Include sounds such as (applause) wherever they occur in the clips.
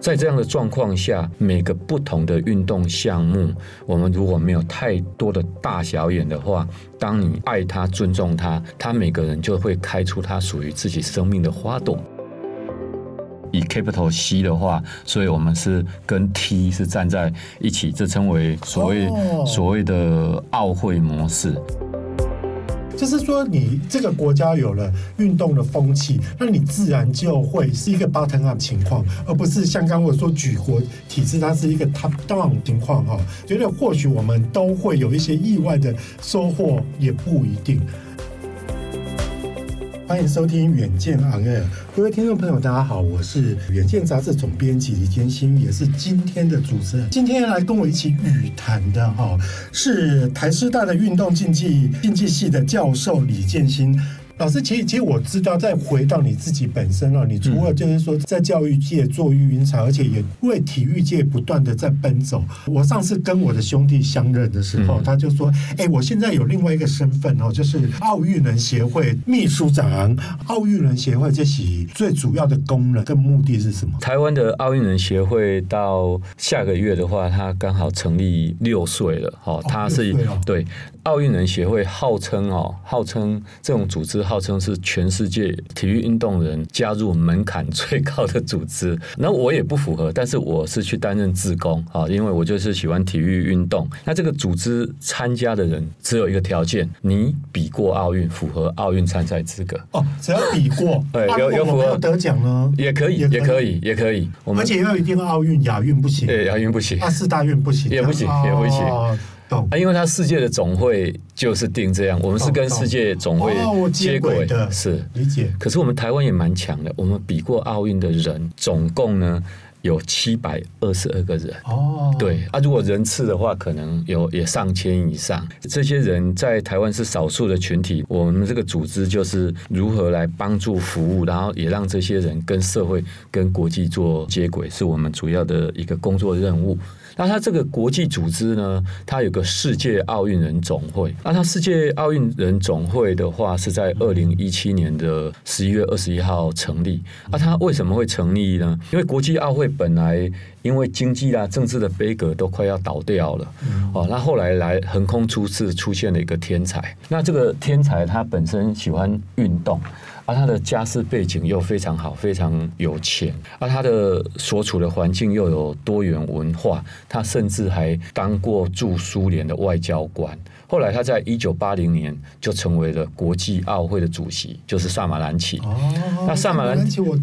在这样的状况下，每个不同的运动项目，我们如果没有太多的大小眼的话，当你爱他、尊重他，他每个人就会开出他属于自己生命的花朵。以 Capital C 的话，所以我们是跟 T 是站在一起，这称为所谓、oh. 所谓的奥会模式。就是说，你这个国家有了运动的风气，那你自然就会是一个 bottom up 情况，而不是像刚我说举国体制，它是一个 top down 情况哈。觉得或许我们都会有一些意外的收获，也不一定。欢迎收听《远见 On Air》，各位听众朋友，大家好，我是《远见》杂志总编辑李建新，也是今天的主持人。今天来跟我一起语谈的哈，是台师大的运动竞技竞技系的教授李建新。老师，其实其实我知道，再回到你自己本身啊，你除了就是说在教育界做育婴场，而且也为体育界不断的在奔走。我上次跟我的兄弟相认的时候，他就说：“哎，我现在有另外一个身份哦，就是奥运人协会秘书长。奥运人协会这起最主要的功能跟目的是什么？”台湾的奥运人协会到下个月的话，他刚好成立六岁了。哦，他是对奥运人协会号称哦，号称这种组织。号称是全世界体育运动人加入门槛最高的组织，那我也不符合，但是我是去担任志工啊，因为我就是喜欢体育运动。那这个组织参加的人只有一个条件，你比过奥运，符合奥运参赛资格。哦，只要比过，对，有有符合得奖呢，也可以，也可以，也可以。而且要一定奥运、亚运不行，对，亚运不行，啊，四大运不行，也不行，也不行。啊，因为他世界的总会就是定这样，我们是跟世界总会接轨的，是理解。可是我们台湾也蛮强的，我们比过奥运的人总共呢有七百二十二个人。哦，对啊，如果人次的话，可能有也上千以上。这些人在台湾是少数的群体，我们这个组织就是如何来帮助服务，然后也让这些人跟社会、跟国际做接轨，是我们主要的一个工作任务。那它这个国际组织呢，它有个世界奥运人总会。那它世界奥运人总会的话，是在二零一七年的十一月二十一号成立。那它为什么会成立呢？因为国际奥会本来因为经济啊、政治的杯格都快要倒掉了。哦，那后来来横空出世，出现了一个天才。那这个天才他本身喜欢运动。而他的家世背景又非常好，非常有钱，而他的所处的环境又有多元文化，他甚至还当过驻苏联的外交官。后来他在一九八零年就成为了国际奥会的主席，就是萨马兰奇。哦，那萨马兰奇，我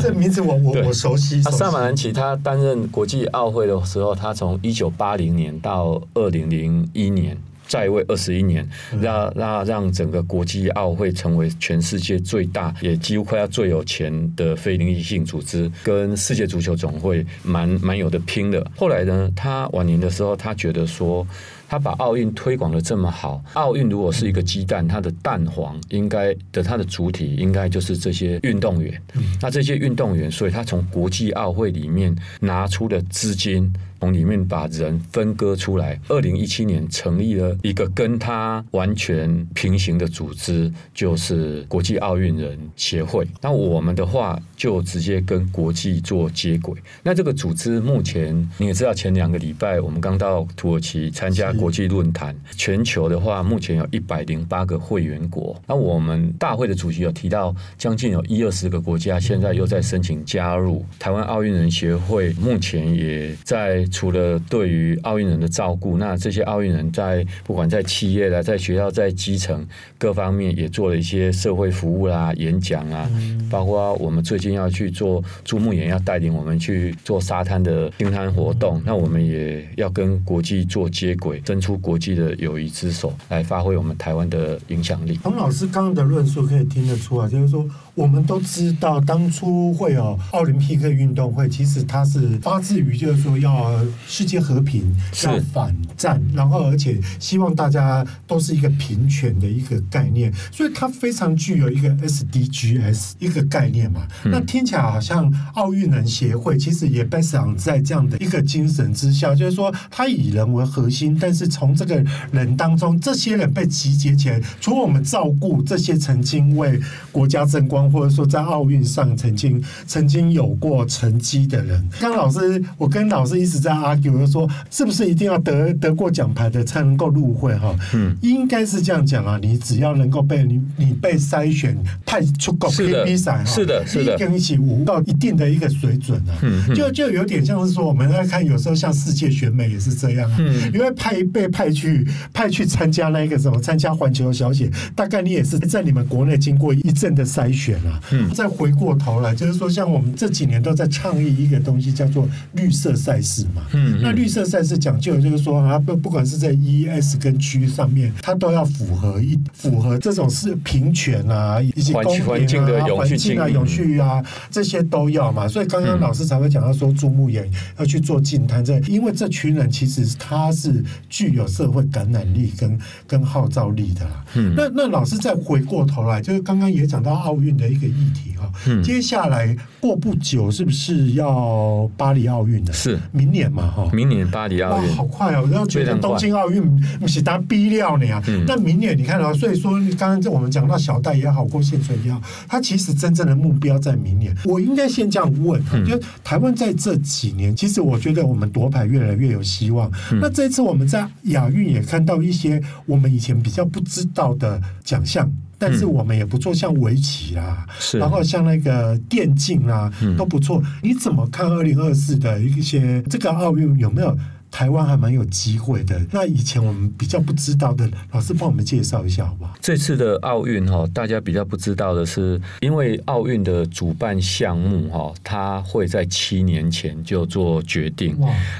这名字我 (laughs) 我我熟悉。那萨马兰奇他担任国际奥会的时候，他从一九八零年到二零零一年。在位二十一年，让让让整个国际奥会成为全世界最大，也几乎快要最有钱的非营利性组织，跟世界足球总会蛮蛮有的拼的。后来呢，他晚年的时候，他觉得说。他把奥运推广的这么好，奥运如果是一个鸡蛋，它的蛋黄应该的它的主体应该就是这些运动员。那这些运动员，所以他从国际奥会里面拿出的资金，从里面把人分割出来。二零一七年成立了一个跟他完全平行的组织，就是国际奥运人协会。那我们的话就直接跟国际做接轨。那这个组织目前你也知道，前两个礼拜我们刚到土耳其参加。国际论坛，全球的话，目前有一百零八个会员国。那我们大会的主席有提到，将近有一二十个国家现在又在申请加入台湾奥运人协会。目前也在除了对于奥运人的照顾，那这些奥运人在不管在企业啦、在学校、在基层各方面，也做了一些社会服务啦、演讲啊，包括我们最近要去做朱木炎要带领我们去做沙滩的清滩活动，那我们也要跟国际做接轨。伸出国际的友谊之手，来发挥我们台湾的影响力。从老师刚刚的论述可以听得出来，就是说，我们都知道，当初会有奥林匹克运动会，其实它是发自于就是说要世界和平，要反战，然后而且希望大家都是一个平权的一个概念，所以它非常具有一个 SDGs 一个概念嘛。嗯、那听起来好像奥运人协会其实也 based on 在这样的一个精神之下，就是说它以人为核心，但是是从这个人当中，这些人被集结起来，除了我们照顾这些曾经为国家争光、上，或者说在奥运上曾经曾经有过成绩的人。刚老师，我跟老师一直在 argue，说是不是一定要得得过奖牌的才能够入会？哈，嗯，应该是这样讲啊。你只要能够被你你被筛选派出国比赛，是的，是的，跟一起舞到一定的一个水准啊。嗯，就就有点像是说，我们在看，有时候像世界选美也是这样啊。嗯，因为派被派去派去参加那个什么参加环球小姐，大概你也是在你们国内经过一阵的筛选啊。嗯，再回过头来，就是说，像我们这几年都在倡议一个东西，叫做绿色赛事嘛。嗯，那绿色赛事讲究就是说啊，不不管是在 E、S 跟 G 上面，它都要符合一符合这种是平权啊，以及公平啊、环境境啊、永续啊这些都要嘛。所以刚刚老师才会讲到说，注目演要去做净滩，这因为这群人其实他是具有社会感染力跟跟号召力的啦。嗯，那那老师再回过头来，就是刚刚也讲到奥运的一个议题哈。嗯，接下来过不久是不是要巴黎奥运的？是明年嘛？哈，明年巴黎奥运，好快哦！我要觉得东京奥运不是当逼料呢呀。嗯，但明年你看啊，所以说刚刚我们讲到小戴也好，郭婞淳也好，他其实真正的目标在明年。我应该先这样问，嗯，就台湾在这几年，其实我觉得我们夺牌越来越有希望。嗯，那这次我们在亚运也看到一些我们以前比较不知道的奖项。但是我们也不做，像围棋啦，是然后像那个电竞啦，都不错。你怎么看二零二四的一些这个奥运有没有？台湾还蛮有机会的。那以前我们比较不知道的，老师帮我们介绍一下好不好？这次的奥运哈，大家比较不知道的是，因为奥运的主办项目哈，它会在七年前就做决定。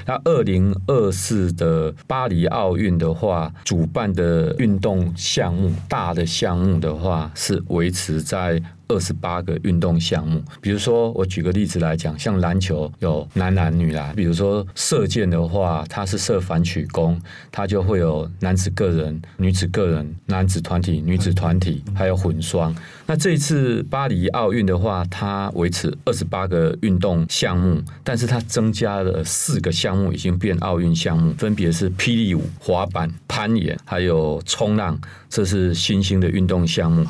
那二零二四的巴黎奥运的话，主办的运动项目大的项目的话，是维持在。二十八个运动项目，比如说我举个例子来讲，像篮球有男篮、女篮，比如说射箭的话，它是射反曲弓，它就会有男子个人、女子个人、男子团体、女子团体，还有混双。那这一次巴黎奥运的话，它维持二十八个运动项目，但是它增加了四个项目，已经变奥运项目，分别是霹雳舞、滑板、攀岩，还有冲浪。这是新兴的运动项目，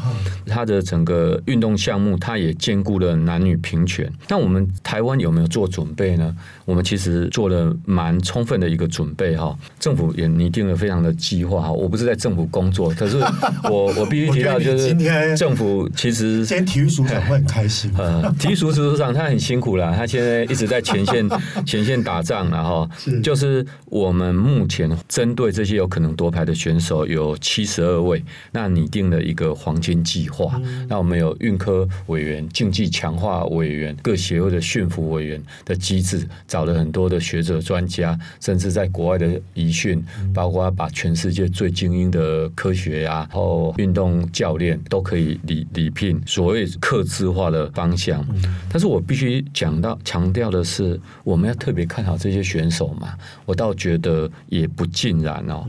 它的整个运动项目，它也兼顾了男女平权。那我们台湾有没有做准备呢？我们其实做了蛮充分的一个准备哈，政府也拟定了非常的计划哈。我不是在政府工作，可是我我必须提到，(laughs) 就是政府其实今天体育署长会很开心。呃，体育署署长他很辛苦啦，他现在一直在前线 (laughs) 前线打仗，然后就是我们目前针对这些有可能夺牌的选手有七十二位。那拟定了一个黄金计划。那我们有运科委员、竞技强化委员、各协会的训服委员的机制，找了很多的学者专家，甚至在国外的遗训，包括把全世界最精英的科学呀、啊，然后运动教练都可以礼礼聘，所谓客制化的方向。但是我必须讲到强调的是，我们要特别看好这些选手嘛。我倒觉得也不尽然哦。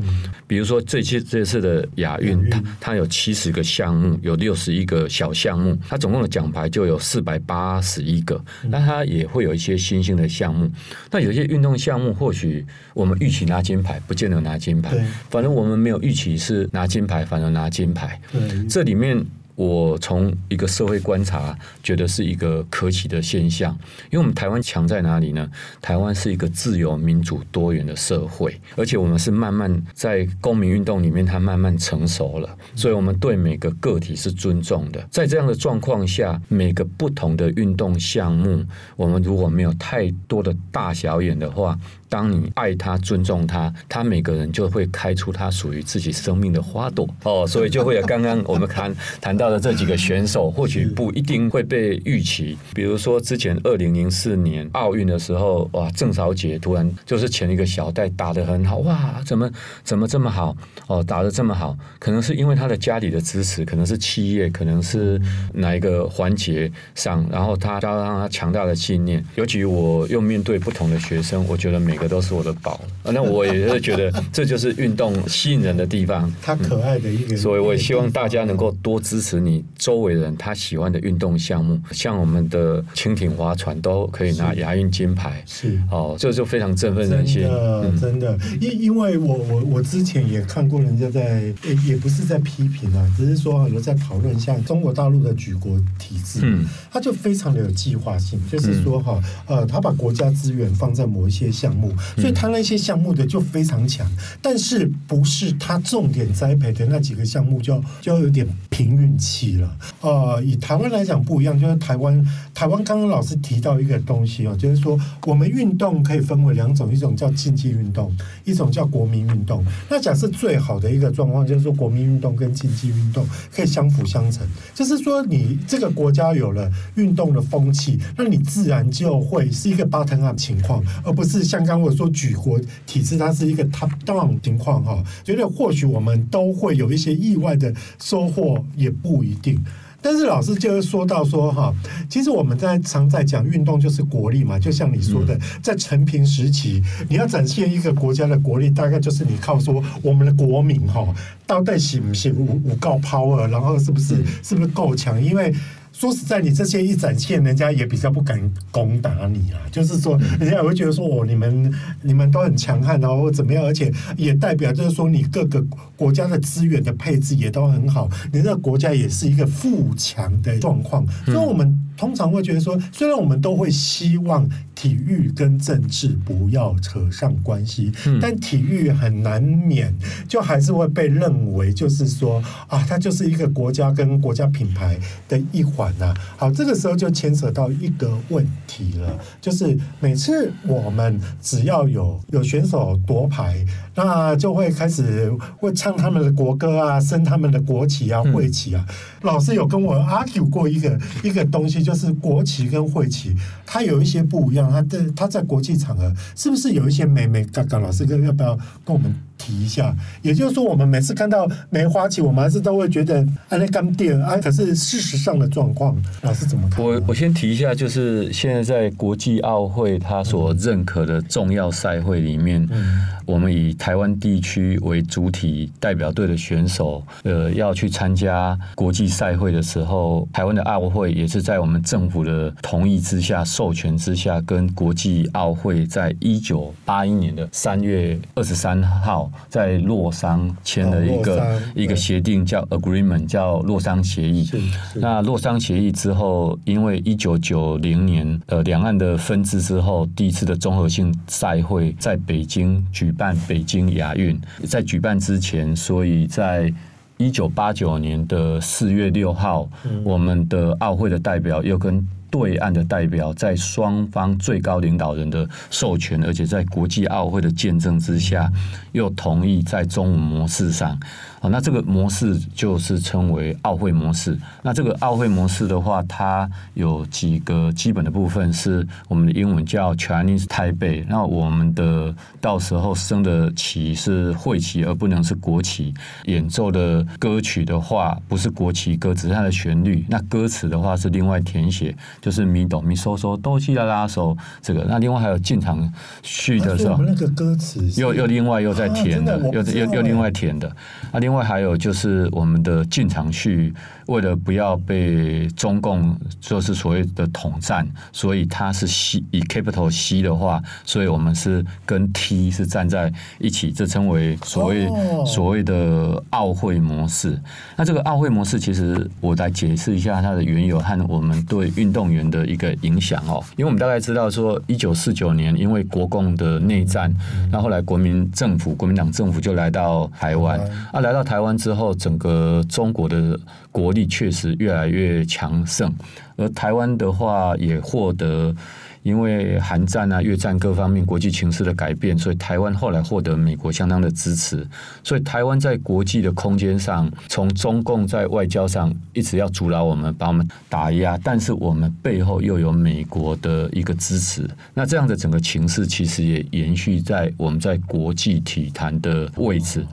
比如说这次这次的亚运。它它有七十个项目，有六十一个小项目，它总共的奖牌就有四百八十一个。那它也会有一些新兴的项目。那有些运动项目，或许我们预期拿金牌，不见得拿金牌。反正我们没有预期是拿金牌，反而拿金牌。这里面。我从一个社会观察，觉得是一个可喜的现象，因为我们台湾强在哪里呢？台湾是一个自由、民主、多元的社会，而且我们是慢慢在公民运动里面，它慢慢成熟了，所以我们对每个个体是尊重的。在这样的状况下，每个不同的运动项目，我们如果没有太多的大小眼的话。当你爱他、尊重他，他每个人就会开出他属于自己生命的花朵哦，所以就会有刚刚我们谈 (laughs) 谈到的这几个选手，或许不一定会被预期。比如说之前二零零四年奥运的时候，哇，郑少杰突然就是前一个小戴打得很好，哇，怎么怎么这么好哦，打得这么好，可能是因为他的家里的支持，可能是企业，可能是哪一个环节上，然后他加上他强大的信念。尤其我又面对不同的学生，我觉得每个都是我的宝，那我也是觉得这就是运动吸引人的地方，(laughs) 他可爱的一个，所以我也希望大家能够多支持持你周围人他喜欢的运动项目，像我们的轻艇划船都可以拿亚运金牌，是。哦，这就非常振奋人心。真的，嗯、真的，因因为我我我之前也看过人家在，也也不是在批评啊，只是说有在讨论像中国大陆的举国体制，嗯，他就非常的有计划性，就是说哈，呃，他把国家资源放在某一些项目，所以他那些项目的就非常强，但是不是他重点栽培的那几个项目就就有点凭运气了。呃，以台湾来讲不一样，就是台湾台湾刚刚老师提到一个东西哦，就是说我们运动可以分为两种，一种叫竞技运动，一种叫国民运动。那假设最好的一个状况就是说国民运动跟竞技运动可以相辅相成，就是说你这个国家有了运动的风气，那你自然就会是一个 bottom up 情况，而不是像刚刚我说举国体制，它是一个 top down 情况哈。觉得或许我们都会有一些意外的收获，也不一定。但是老师就是说到说哈，其实我们在常在讲运动就是国力嘛，就像你说的，在陈平时期，你要展现一个国家的国力，大概就是你靠说我们的国民哈，到底行不是有有够 power，然后是不是是不是够强，因为。说实在，你这些一展现，人家也比较不敢攻打你啊。就是说，人家也会觉得说，哦，你们你们都很强悍，然后怎么样？而且也代表就是说，你各个国家的资源的配置也都很好，你这个国家也是一个富强的状况。所以，我们通常会觉得说，虽然我们都会希望体育跟政治不要扯上关系，但体育很难免就还是会被认为就是说啊，它就是一个国家跟国家品牌的一环。那好，这个时候就牵扯到一个问题了，就是每次我们只要有有选手夺牌，那就会开始会唱他们的国歌啊，升他们的国旗啊、会旗啊。老师有跟我 argue 过一个一个东西，就是国旗跟会旗，它有一些不一样。它在它在国际场合是不是有一些美美嘎嘎？老师跟要不要跟我们？提一下，也就是说，我们每次看到梅花旗，我们还是都会觉得啊，那干电啊。可是事实上的状况，老师怎么看？我我先提一下，就是现在在国际奥会它所认可的重要赛会里面，嗯、我们以台湾地区为主体代表队的选手，呃，要去参加国际赛会的时候，台湾的奥会也是在我们政府的同意之下、授权之下，跟国际奥会在一九八一年的三月二十三号。在洛桑签了一个一个协定，叫 agreement，叫洛桑协议。那洛桑协议之后，因为一九九零年呃两岸的分治之后，第一次的综合性赛会在北京举办北京亚运。在举办之前，所以在一九八九年的四月六号，我们的奥会的代表又跟。对岸的代表在双方最高领导人的授权，而且在国际奥会的见证之下，又同意在中文模式上。好，那这个模式就是称为奥会模式。那这个奥会模式的话，它有几个基本的部分，是我们的英文叫 Chinese Taipei。那我们的到时候升的旗是会旗，而不能是国旗。演奏的歌曲的话，不是国旗歌，只是它的旋律。那歌词的话是另外填写，就是咪哆咪嗦嗦哆西啦啦嗦这个。那另外还有进场序的时候，我们那个歌词又又另外又在填的，又又又另外填的。啊，另外还有就是我们的进场序，为了不要被中共就是所谓的统战，所以它是 C 以 capital C 的话，所以我们是跟 T 是站在一起，这称为所谓所谓的奥会模式。那这个奥会模式，其实我来解释一下它的缘由和我们对运动员的一个影响哦。因为我们大概知道说，一九四九年因为国共的内战，那后来国民政府国民党政府就来到台湾啊，来到台湾之后，整个中国的国力确实越来越强盛，而台湾的话也获得，因为韩战啊、越战各方面国际情势的改变，所以台湾后来获得美国相当的支持，所以台湾在国际的空间上，从中共在外交上一直要阻挠我们，把我们打压，但是我们背后又有美国的一个支持，那这样的整个情势其实也延续在我们在国际体坛的位置。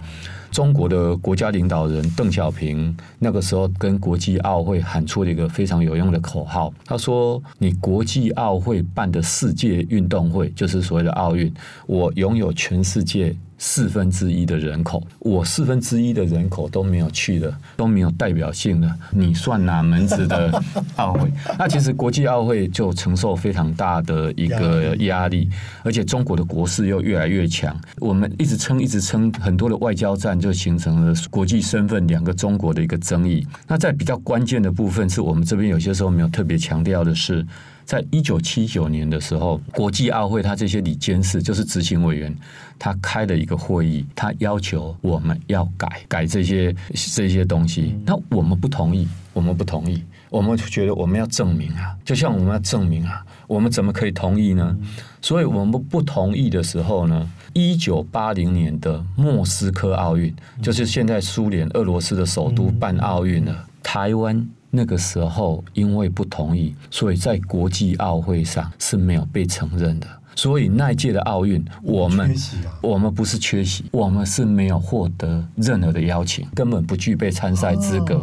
中国的国家领导人邓小平那个时候跟国际奥会喊出了一个非常有用的口号，他说：“你国际奥会办的世界运动会，就是所谓的奥运，我拥有全世界四分之一的人口，我四分之一的人口都没有去的，都没有代表性的，你算哪门子的 (laughs) 奥会？那其实国际奥会就承受非常大的一个压力，而且中国的国势又越来越强，我们一直撑，一直撑，很多的外交战就形成了国际身份两个中国的一个争议。那在比较关键的部分，是我们这边有些时候没有特别强调的是。在一九七九年的时候，国际奥会他这些理监事就是执行委员，他开了一个会议，他要求我们要改改这些这些东西，那我们不同意，我们不同意，我们就觉得我们要证明啊，就像我们要证明啊，我们怎么可以同意呢？所以我们不同意的时候呢，一九八零年的莫斯科奥运，就是现在苏联俄罗斯的首都办奥运了，台湾。那个时候，因为不同意，所以在国际奥会上是没有被承认的。所以那一届的奥运，我们我们不是缺席，我们是没有获得任何的邀请，根本不具备参赛资格。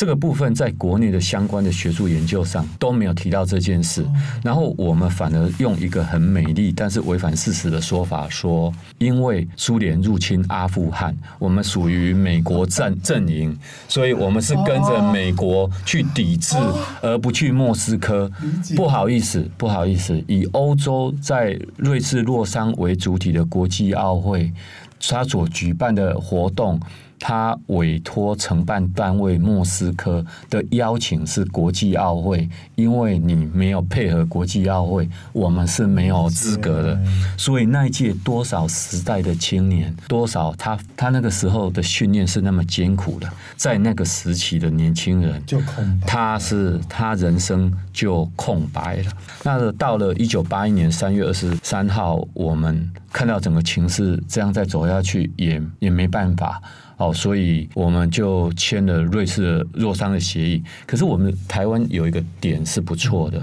这个部分在国内的相关的学术研究上都没有提到这件事。然后我们反而用一个很美丽但是违反事实的说法说，因为苏联入侵阿富汗，我们属于美国阵阵营，所以我们是跟着美国去抵制，而不去莫斯科。不好意思，不好意思，以欧洲在。瑞士洛桑为主体的国际奥会，他所举办的活动。他委托承办单位莫斯科的邀请是国际奥会，因为你没有配合国际奥会，我们是没有资格的。所以那一届多少时代的青年，多少他他那个时候的训练是那么艰苦的，在那个时期的年轻人，就空白，他是他人生就空白了。那到了一九八一年三月二十三号，我们看到整个情势这样再走下去，也也没办法。哦，所以我们就签了瑞士的弱商的协议。可是我们台湾有一个点是不错的，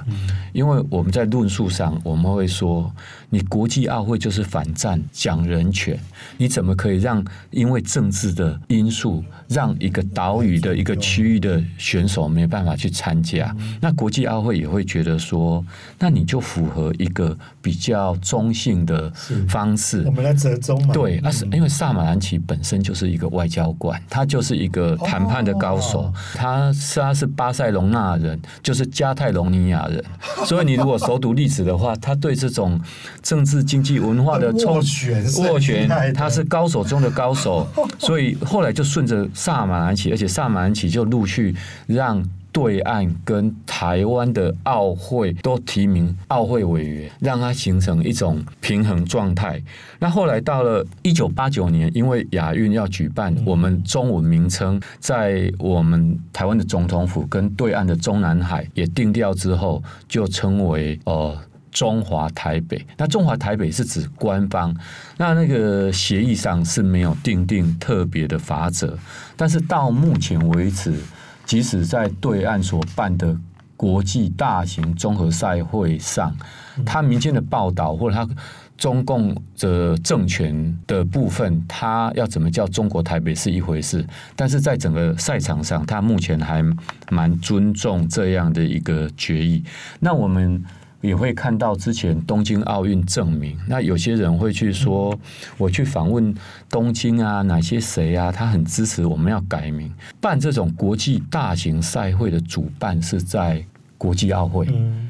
因为我们在论述上我们会说，你国际奥会就是反战、讲人权，你怎么可以让因为政治的因素让一个岛屿的一个区域的选手没办法去参加？那国际奥会也会觉得说，那你就符合一个比较中性的方式。我们来折中嘛？对，那是因为萨马兰奇本身就是一个外。交官，他就是一个谈判的高手。他是他是巴塞隆纳人，就是加泰隆尼亚人。所以你如果熟读历史的话，他对这种政治、经济、文化的斡旋，斡旋，他是高手中的高手。(laughs) 所以后来就顺着萨马兰奇，而且萨马兰奇就陆续让。对岸跟台湾的奥会都提名奥会委员，让它形成一种平衡状态。那后来到了一九八九年，因为亚运要举办，我们中文名称在我们台湾的总统府跟对岸的中南海也定调之后，就称为呃中华台北。那中华台北是指官方，那那个协议上是没有定定特别的法则，但是到目前为止。即使在对岸所办的国际大型综合赛会上，他民间的报道或者他中共的政权的部分，他要怎么叫中国台北是一回事，但是在整个赛场上，他目前还蛮尊重这样的一个决议。那我们。也会看到之前东京奥运证明，那有些人会去说，我去访问东京啊，哪些谁啊，他很支持我们要改名，办这种国际大型赛会的主办是在国际奥会，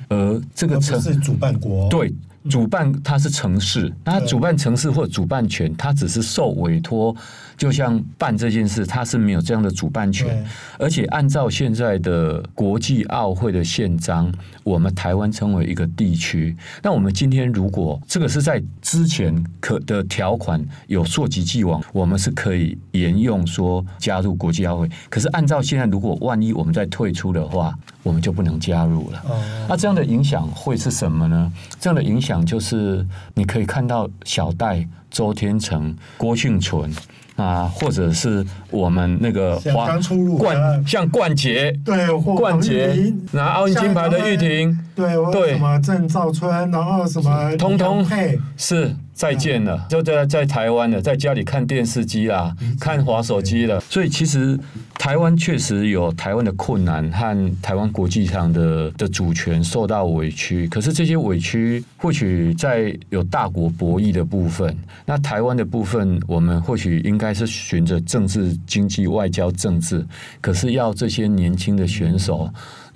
而这个城是主办国。对。主办它是城市，那主办城市或主办权，它只是受委托，就像办这件事，它是没有这样的主办权。而且按照现在的国际奥会的宪章，我们台湾称为一个地区。那我们今天如果这个是在之前可的条款有溯及既往，我们是可以沿用说加入国际奥会。可是按照现在，如果万一我们再退出的话，我们就不能加入了。那这样的影响会是什么呢？这样的影响。就是你可以看到小戴、周天成、郭婞淳啊，或者是我们那个刚出入冠像冠杰，对，冠杰拿奥运金牌的玉婷，对对，什么郑兆春，然后什么通通配是。再见了，就在在台湾了，在家里看电视机啦，看滑手机了。所以其实台湾确实有台湾的困难和台湾国际上的的主权受到委屈。可是这些委屈或许在有大国博弈的部分，那台湾的部分，我们或许应该是循着政治、经济、外交、政治。可是要这些年轻的选手。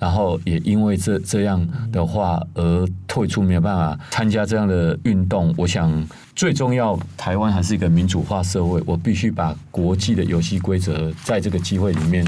然后也因为这这样的话而退出，没有办法参加这样的运动。我想最重要，台湾还是一个民主化社会，我必须把国际的游戏规则在这个机会里面，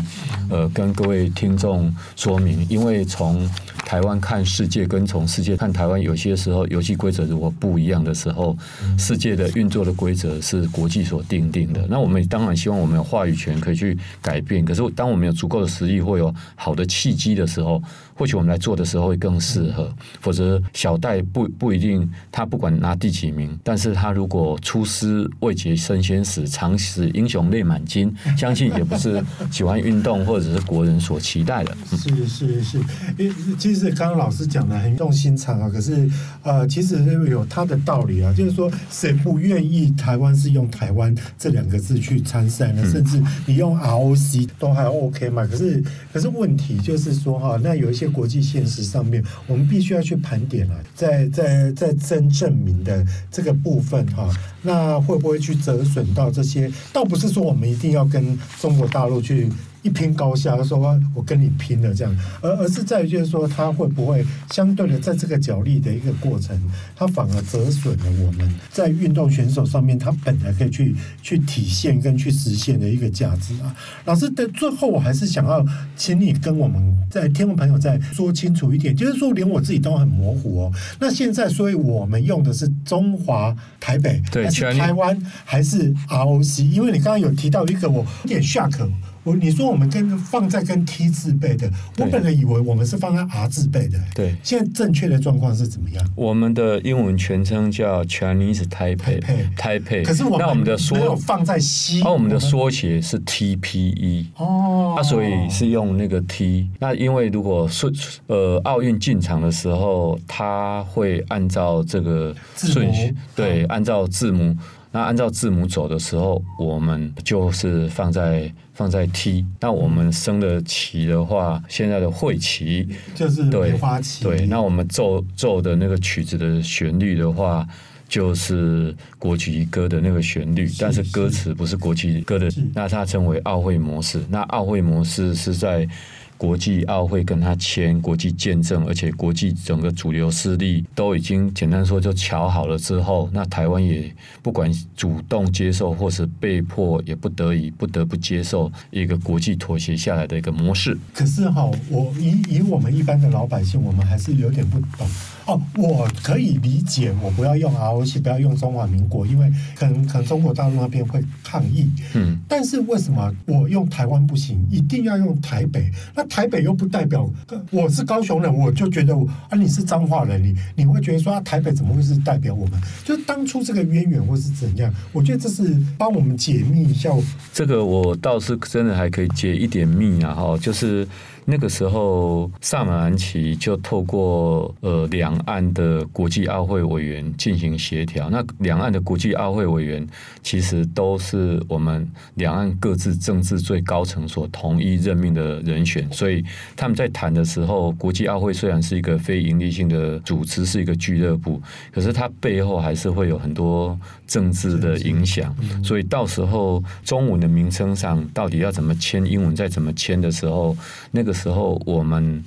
呃，跟各位听众说明。因为从台湾看世界，跟从世界看台湾，有些时候游戏规则如果不一样的时候，世界的运作的规则是国际所定定的。那我们当然希望我们有话语权可以去改变。可是当我们有足够的实力，会有好的契机的时候。后，或许我们来做的时候会更适合，否则小戴不不一定，他不管拿第几名，但是他如果出师未捷身先死，常使英雄泪满襟，(laughs) 相信也不是喜欢运动或者是国人所期待的。是是是，因为其实刚刚老师讲的很用心肠啊，可是呃，其实有他的道理啊，就是说谁不愿意台湾是用台湾这两个字去参赛呢？甚至你用 ROC 都还 OK 嘛？可是可是问题就是说哈。那有一些国际现实上面，我们必须要去盘点了，在在在真正证明的这个部分哈，那会不会去折损到这些？倒不是说我们一定要跟中国大陆去。一拼高下，说我跟你拼了这样，而而是在于就是说，他会不会相对的在这个角力的一个过程，他反而折损了我们在运动选手上面他本来可以去去体现跟去实现的一个价值啊。老师的最后，我还是想要请你跟我们在听众朋友再说清楚一点，就是说连我自己都很模糊哦。那现在，所以我们用的是中华台北，还是台湾，还是 ROC？因为你刚刚有提到一个，我有点 shock。我你说我们跟放在跟 T 字辈的，我本来以为我们是放在 R 字辈的。对，现在正确的状况是怎么样？我们的英文全称叫 Chinese Taipei，Taipei。可是我们的缩没有放在 C，那我们的缩写是 TPE。哦，那所以是用那个 T。那因为如果顺呃奥运进场的时候，它会按照这个顺序，对，按照字母。那按照字母走的时候，我们就是放在放在 T。那我们升的旗的话，现在的会旗就是梅花旗。对，那我们奏奏的那个曲子的旋律的话，就是国旗歌的那个旋律，但是歌词不是国旗歌的。那它称为奥会模式。那奥会模式是在。国际奥会跟他签国际见证，而且国际整个主流势力都已经简单说就瞧好了之后，那台湾也不管主动接受或是被迫，也不得已不得不接受一个国际妥协下来的一个模式。可是哈，我以以我们一般的老百姓，我们还是有点不懂。哦，我可以理解，我不要用 ROC，不要用中华民国，因为可能可能中国大陆那边会抗议。嗯，但是为什么我用台湾不行，一定要用台北？那台北又不代表我是高雄人，我就觉得我啊，你是彰化人，你你会觉得说啊，台北怎么会是代表我们？就当初这个渊源或是怎样？我觉得这是帮我们解密一下。这个我倒是真的还可以解一点密啊，哈，就是。那个时候，萨马兰奇就透过呃两岸的国际奥会委员进行协调。那两岸的国际奥会委员其实都是我们两岸各自政治最高层所同意任命的人选，所以他们在谈的时候，国际奥会虽然是一个非盈利性的组织，是一个俱乐部，可是它背后还是会有很多政治的影响。所以到时候中文的名称上到底要怎么签，英文再怎么签的时候，那个。时候，我们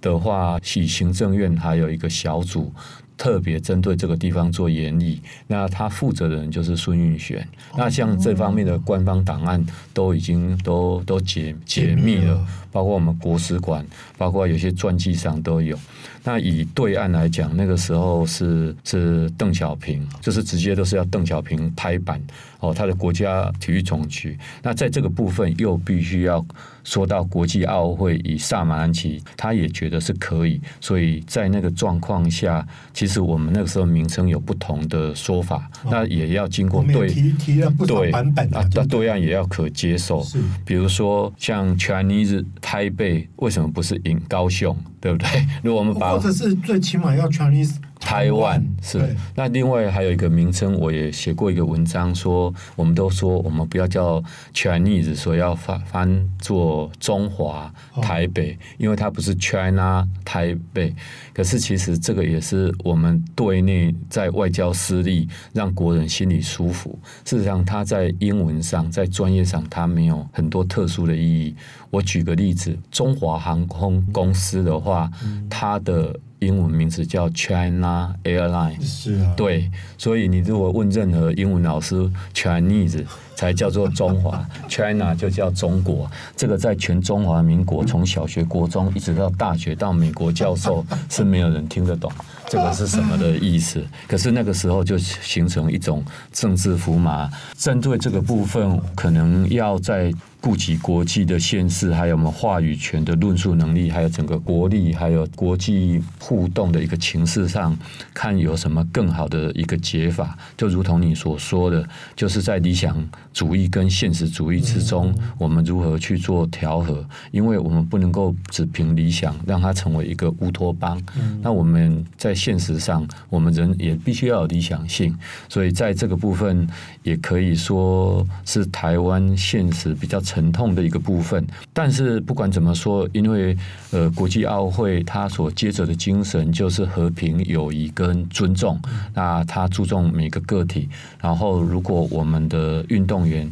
的话，系行政院还有一个小组，特别针对这个地方做研议。那他负责的人就是孙运璇。那像这方面的官方档案都已经都都解解密了，包括我们国史馆，包括有些传记上都有。那以对岸来讲，那个时候是是邓小平，就是直接都是要邓小平拍板哦，他的国家体育总局。那在这个部分又必须要。说到国际奥会以萨马兰奇，他也觉得是可以，所以在那个状况下，其实我们那个时候名称有不同的说法，哦、那也要经过对提提了不同版本啊，对，对岸也要可接受。是，比如说像 Chinese 台北，为什么不是 in 高雄，对不对？(laughs) 如果我们把或者是最起码要 Chinese。台湾是。那另外还有一个名称，我也写过一个文章，说我们都说我们不要叫 Chinese，说要翻翻做中华台北，因为它不是 China 台北。可是其实这个也是我们对内在外交失利，让国人心里舒服。事实上，它在英文上，在专业上，它没有很多特殊的意义。我举个例子，中华航空公司的话，它的英文名字叫 China Airline，是啊，对，所以你如果问任何英文老师，Chinese 才叫做中华，(laughs) China 就叫中国。这个在全中华民国，从小学、国中一直到大学，到美国教授，(laughs) 是没有人听得懂这个是什么的意思。可是那个时候就形成一种政治符码，针对这个部分，可能要在。顾及国际的现实，还有我们话语权的论述能力，还有整个国力，还有国际互动的一个情势上，看有什么更好的一个解法。就如同你所说的，就是在理想主义跟现实主义之中，我们如何去做调和？因为我们不能够只凭理想让它成为一个乌托邦。那我们在现实上，我们人也必须要有理想性。所以在这个部分，也可以说是台湾现实比较沉痛的一个部分，但是不管怎么说，因为呃，国际奥会它所接着的精神就是和平、友谊跟尊重，那它注重每个个体。然后，如果我们的运动员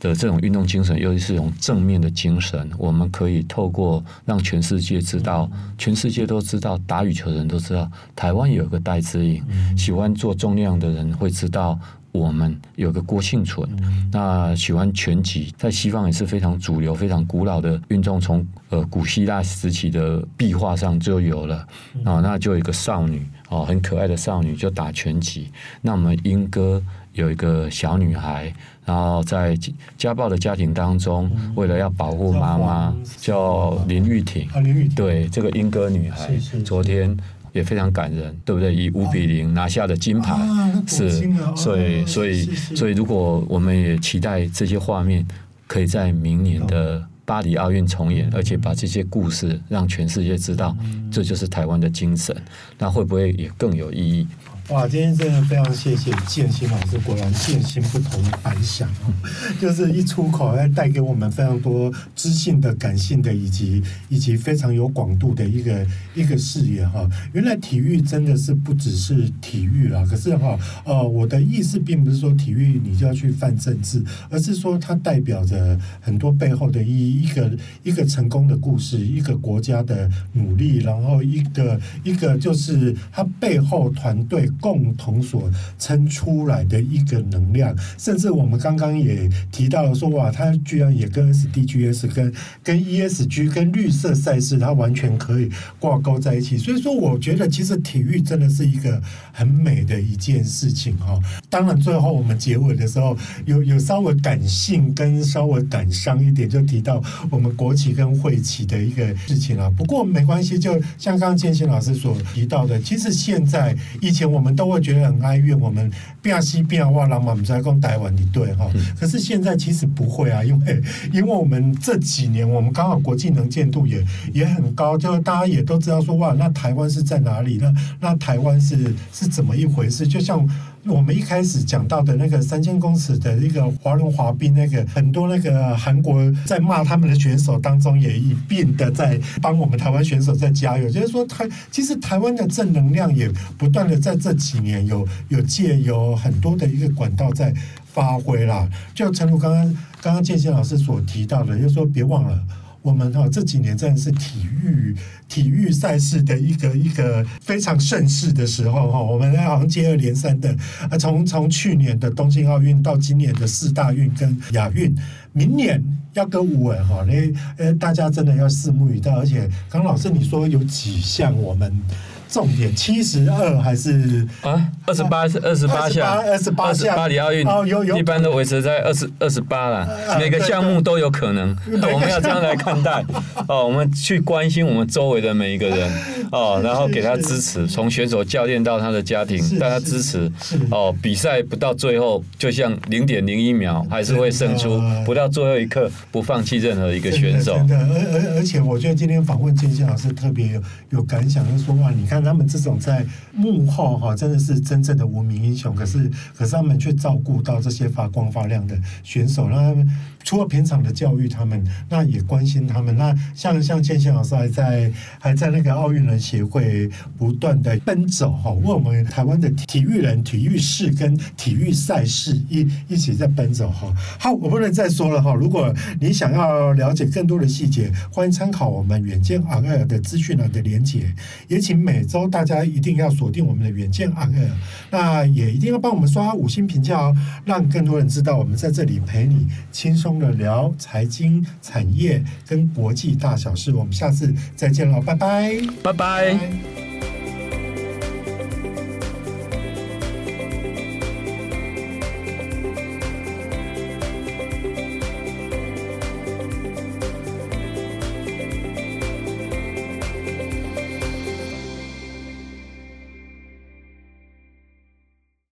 的这种运动精神又是一种正面的精神，我们可以透过让全世界知道，全世界都知道打羽球的人都知道，台湾有一个戴资颖，喜欢做重量的人会知道。我们有个郭庆存，那喜欢拳击，在西方也是非常主流、非常古老的运动，从呃古希腊时期的壁画上就有了啊。那就有一个少女哦，很可爱的少女就打拳击。那我们英歌有一个小女孩，然后在家暴的家庭当中，为了要保护妈妈，叫林玉婷。对，这个英歌女孩，昨天。也非常感人，对不对？以五比零拿下的金牌，啊、是，所以，所以，所以，如果我们也期待这些画面可以在明年的巴黎奥运重演，而且把这些故事让全世界知道，这就是台湾的精神，那会不会也更有意义？哇，今天真的非常谢谢建新老师，果然建新不同凡响哦，(laughs) 就是一出口要带给我们非常多知性的、感性的，以及以及非常有广度的一个一个视野哈。原来体育真的是不只是体育啦，可是哈，呃，我的意思并不是说体育你就要去犯政治，而是说它代表着很多背后的意义，一个一个成功的故事，一个国家的努力，然后一个一个就是它背后团队。共同所撑出来的一个能量，甚至我们刚刚也提到了说，哇，它居然也跟 SDGs、跟跟 ESG、跟绿色赛事，它完全可以挂钩在一起。所以说，我觉得其实体育真的是一个很美的一件事情哈。当然，最后我们结尾的时候，有有稍微感性跟稍微感伤一点，就提到我们国旗跟会旗的一个事情啊。不过没关系，就像刚刚建新老师所提到的，其实现在以前我们。我们都会觉得很哀怨，我们变西变哇，然后我们在讲台湾一对哈。可是现在其实不会啊，因为 (laughs) 因为我们这几年我们刚好国际能见度也也很高，就大家也都知道说哇，那台湾是在哪里？那那台湾是是怎么一回事？就像。我们一开始讲到的那个三千公尺的一个滑轮滑冰，那个很多那个韩国在骂他们的选手当中，也一并的在帮我们台湾选手在加油。就是说，台其实台湾的正能量也不断的在这几年有有借有很多的一个管道在发挥啦。就诚如刚刚刚刚建新老师所提到的，就是说别忘了。我们哈这几年真的是体育体育赛事的一个一个非常盛世的时候哈，我们好像接二连三的啊，从从去年的东京奥运到今年的四大运跟亚运，明年要跟五文哈，那呃大家真的要拭目以待，而且刚老师你说有几项我们。重点七十二还是啊？二十八是二十八项，二十八项。巴黎奥运哦，有有，一般都维持在二十二十八了。每个项目都有可能，我们要这样来看待哦。我们去关心我们周围的每一个人 (laughs) 哦，然后给他支持，从选手、教练到他的家庭，大家支持哦。比赛不到最后，就像零点零一秒，还是会胜出。不到最后一刻，不放弃任何一个选手。真的，而而而且，我觉得今天访问建新老师特别有有感想，就是说哇，你看。看他们这种在幕后哈，真的是真正的无名英雄。可是，可是他们却照顾到这些发光发亮的选手，让他们除了平常的教育他们，那也关心他们。那像像建宪老师还在还在那个奥运人协会不断的奔走哈，为我们台湾的体育人、体育事跟体育赛事一一起在奔走哈。好，我不能再说了哈。如果你想要了解更多的细节，欢迎参考我们远见 on air 的资讯栏的连接。也请每周大家一定要锁定我们的远见 on air，那也一定要帮我们刷五星评价哦，让更多人知道我们在这里陪你轻松的聊财经、产业跟国际大小事。我们下次再见了，拜拜，拜拜。